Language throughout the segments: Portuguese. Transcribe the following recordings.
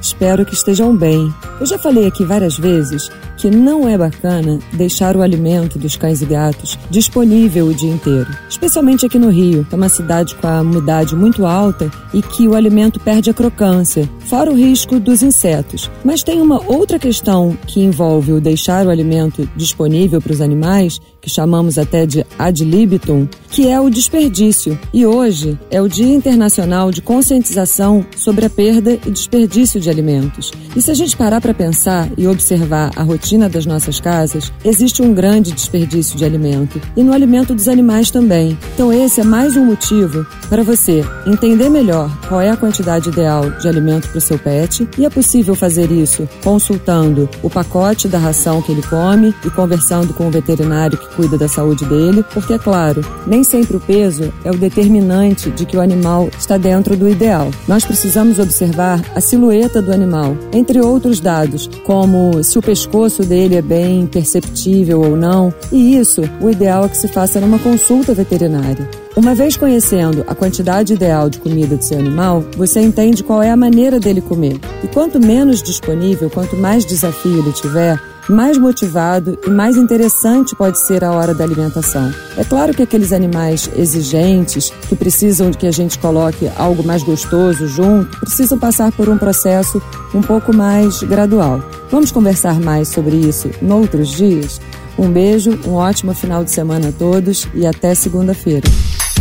espero que estejam bem. Eu já falei aqui várias vezes que não é bacana deixar o alimento dos cães e gatos disponível o dia inteiro, especialmente aqui no Rio, que é uma cidade com a umidade muito alta e que o alimento perde a crocância, fora o risco dos insetos. Mas tem uma outra questão que envolve o deixar o alimento disponível para os animais, que chamamos até de ad libitum, que é o desperdício. E hoje é o Dia Internacional de Conscientização sobre a Perda e Desperdício de Alimentos. E se a gente parar para pensar e observar a rotina das nossas casas, existe um grande desperdício de alimento e no alimento dos animais também. Então, esse é mais um motivo para você entender melhor qual é a quantidade ideal de alimento para o seu pet e é possível fazer isso consultando o pacote da ração que ele come e conversando com o veterinário que cuida da saúde dele, porque, é claro, nem sempre o peso é o determinante de que o animal está dentro do ideal. Nós precisamos observar a silhueta do animal, entre outros dados, como se o pescoço dele é bem perceptível ou não, e isso o ideal é que se faça numa consulta veterinária. Uma vez conhecendo a quantidade ideal de comida do seu animal, você entende qual é a maneira dele comer. E quanto menos disponível, quanto mais desafio ele tiver, mais motivado e mais interessante pode ser a hora da alimentação. É claro que aqueles animais exigentes, que precisam de que a gente coloque algo mais gostoso junto, precisam passar por um processo um pouco mais gradual. Vamos conversar mais sobre isso noutros dias? Um beijo, um ótimo final de semana a todos e até segunda-feira.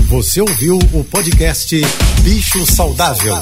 Você ouviu o podcast Bicho Saudável.